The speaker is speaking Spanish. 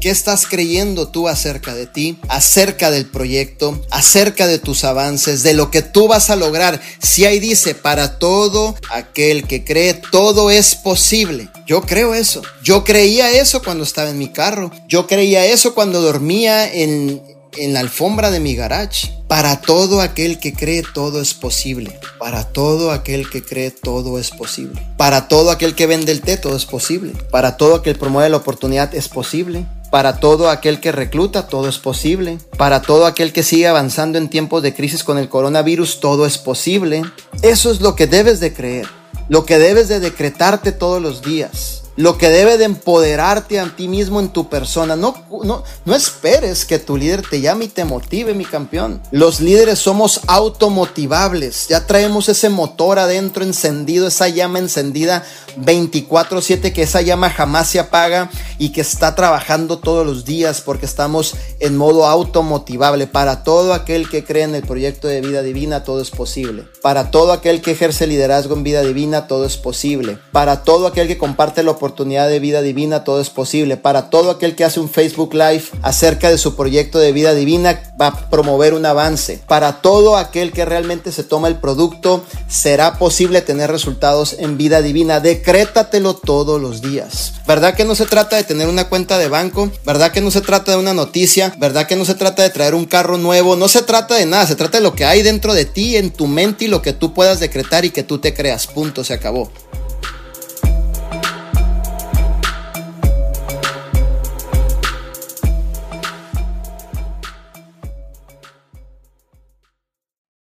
¿Qué estás creyendo tú acerca de ti, acerca del proyecto, acerca de tus avances, de lo que tú vas a lograr? Si ahí dice, para todo aquel que cree, todo es posible. Yo creo eso. Yo creía eso cuando estaba en mi carro. Yo creía eso cuando dormía en, en la alfombra de mi garage. Para todo aquel que cree todo es posible. Para todo aquel que cree todo es posible. Para todo aquel que vende el té todo es posible. Para todo aquel que promueve la oportunidad es posible. Para todo aquel que recluta todo es posible. Para todo aquel que sigue avanzando en tiempos de crisis con el coronavirus todo es posible. Eso es lo que debes de creer. Lo que debes de decretarte todos los días lo que debe de empoderarte a ti mismo en tu persona. No, no, no esperes que tu líder te llame y te motive, mi campeón. Los líderes somos automotivables. Ya traemos ese motor adentro encendido, esa llama encendida 24/7, que esa llama jamás se apaga y que está trabajando todos los días porque estamos en modo automotivable. Para todo aquel que cree en el proyecto de vida divina, todo es posible. Para todo aquel que ejerce liderazgo en vida divina, todo es posible. Para todo aquel que comparte la oportunidad oportunidad de vida divina, todo es posible. Para todo aquel que hace un Facebook Live acerca de su proyecto de vida divina, va a promover un avance. Para todo aquel que realmente se toma el producto, será posible tener resultados en vida divina. Decrétatelo todos los días. ¿Verdad que no se trata de tener una cuenta de banco? ¿Verdad que no se trata de una noticia? ¿Verdad que no se trata de traer un carro nuevo? No se trata de nada, se trata de lo que hay dentro de ti, en tu mente y lo que tú puedas decretar y que tú te creas. Punto, se acabó.